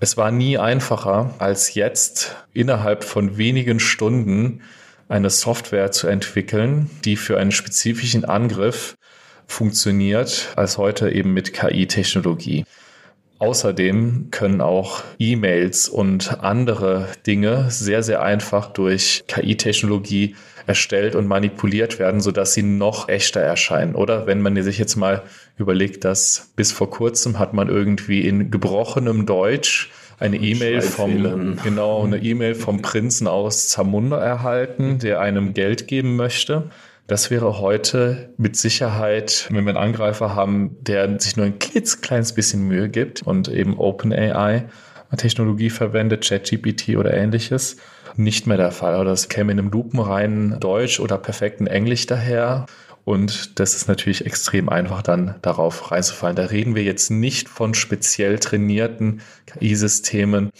es war nie einfacher als jetzt innerhalb von wenigen Stunden eine Software zu entwickeln, die für einen spezifischen Angriff funktioniert, als heute eben mit KI-Technologie. Außerdem können auch E-Mails und andere Dinge sehr, sehr einfach durch KI-Technologie erstellt und manipuliert werden, sodass sie noch echter erscheinen. Oder wenn man sich jetzt mal überlegt, dass bis vor kurzem hat man irgendwie in gebrochenem Deutsch eine E-Mail vom, genau, eine E-Mail vom Prinzen aus Zamunda erhalten, der einem Geld geben möchte. Das wäre heute mit Sicherheit, wenn wir einen Angreifer haben, der sich nur ein klitzekleines bisschen Mühe gibt und eben OpenAI Technologie verwendet, ChatGPT oder ähnliches, nicht mehr der Fall. Oder das käme in einem lupenreinen Deutsch oder perfekten Englisch daher. Und das ist natürlich extrem einfach, dann darauf reinzufallen. Da reden wir jetzt nicht von speziell trainierten KI-Systemen,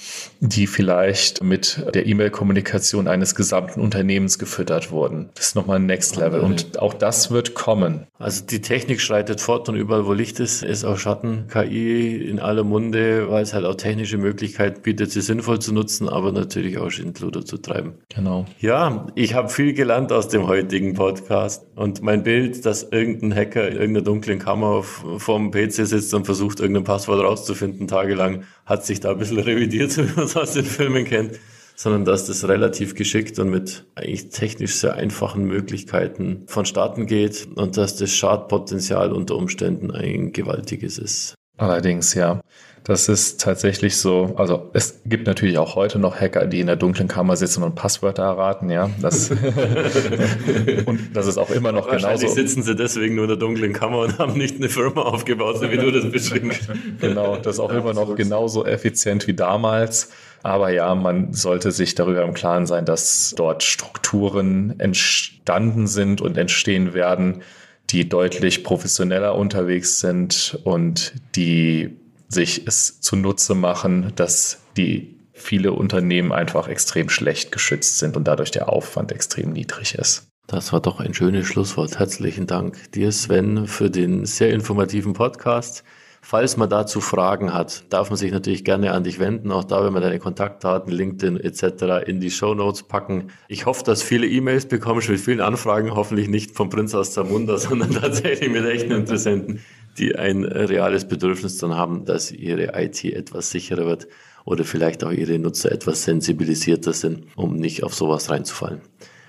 die vielleicht mit der E-Mail-Kommunikation eines gesamten Unternehmens gefüttert wurden. Das ist nochmal ein Next Level. Und auch das wird kommen. Also die Technik schreitet fort und überall, wo Licht ist, ist auch Schatten. KI in aller Munde, weil es halt auch technische Möglichkeiten bietet, sie sinnvoll zu nutzen, aber natürlich auch Schindluder zu treiben. Genau. Ja, ich habe viel gelernt aus dem heutigen Podcast. Und mein Bild dass irgendein Hacker in irgendeiner dunklen Kammer vorm PC sitzt und versucht, irgendein Passwort rauszufinden, tagelang, hat sich da ein bisschen revidiert, [laughs] wie man es aus den Filmen kennt, sondern dass das relativ geschickt und mit eigentlich technisch sehr einfachen Möglichkeiten vonstatten geht und dass das Schadpotenzial unter Umständen ein gewaltiges ist. Allerdings, ja. Das ist tatsächlich so. Also es gibt natürlich auch heute noch Hacker, die in der dunklen Kammer sitzen und Passwörter erraten, ja. Das [laughs] und das ist auch immer noch Wahrscheinlich genauso. sitzen sie deswegen nur in der dunklen Kammer und haben nicht eine Firma aufgebaut, so wie du das beschriebst. Genau, das ist auch ja, immer noch genauso effizient wie damals. Aber ja, man sollte sich darüber im Klaren sein, dass dort Strukturen entstanden sind und entstehen werden, die deutlich professioneller unterwegs sind und die sich es zunutze machen, dass die viele Unternehmen einfach extrem schlecht geschützt sind und dadurch der Aufwand extrem niedrig ist. Das war doch ein schönes Schlusswort. Herzlichen Dank dir, Sven, für den sehr informativen Podcast. Falls man dazu Fragen hat, darf man sich natürlich gerne an dich wenden. Auch da werden wir deine Kontaktdaten, LinkedIn etc. in die Show Notes packen. Ich hoffe, dass viele E-Mails bekommst mit vielen Anfragen, hoffentlich nicht vom Prinz aus Zamunda, [laughs] sondern tatsächlich mit echten Interessenten, die ein reales Bedürfnis dann haben, dass ihre IT etwas sicherer wird oder vielleicht auch ihre Nutzer etwas sensibilisierter sind, um nicht auf sowas reinzufallen.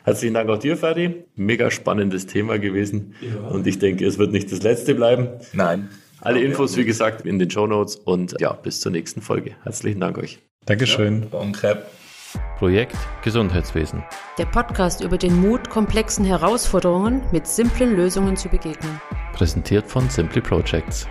Herzlichen Dank auch dir, Ferdi. Mega spannendes Thema gewesen. Ja. Und ich denke, es wird nicht das letzte bleiben. Nein. Alle Infos, wie gesagt, in den Show Notes und ja, bis zur nächsten Folge. Herzlichen Dank euch. Dankeschön. Ja, danke. Projekt Gesundheitswesen. Der Podcast über den Mut, komplexen Herausforderungen mit simplen Lösungen zu begegnen. Präsentiert von Simply Projects.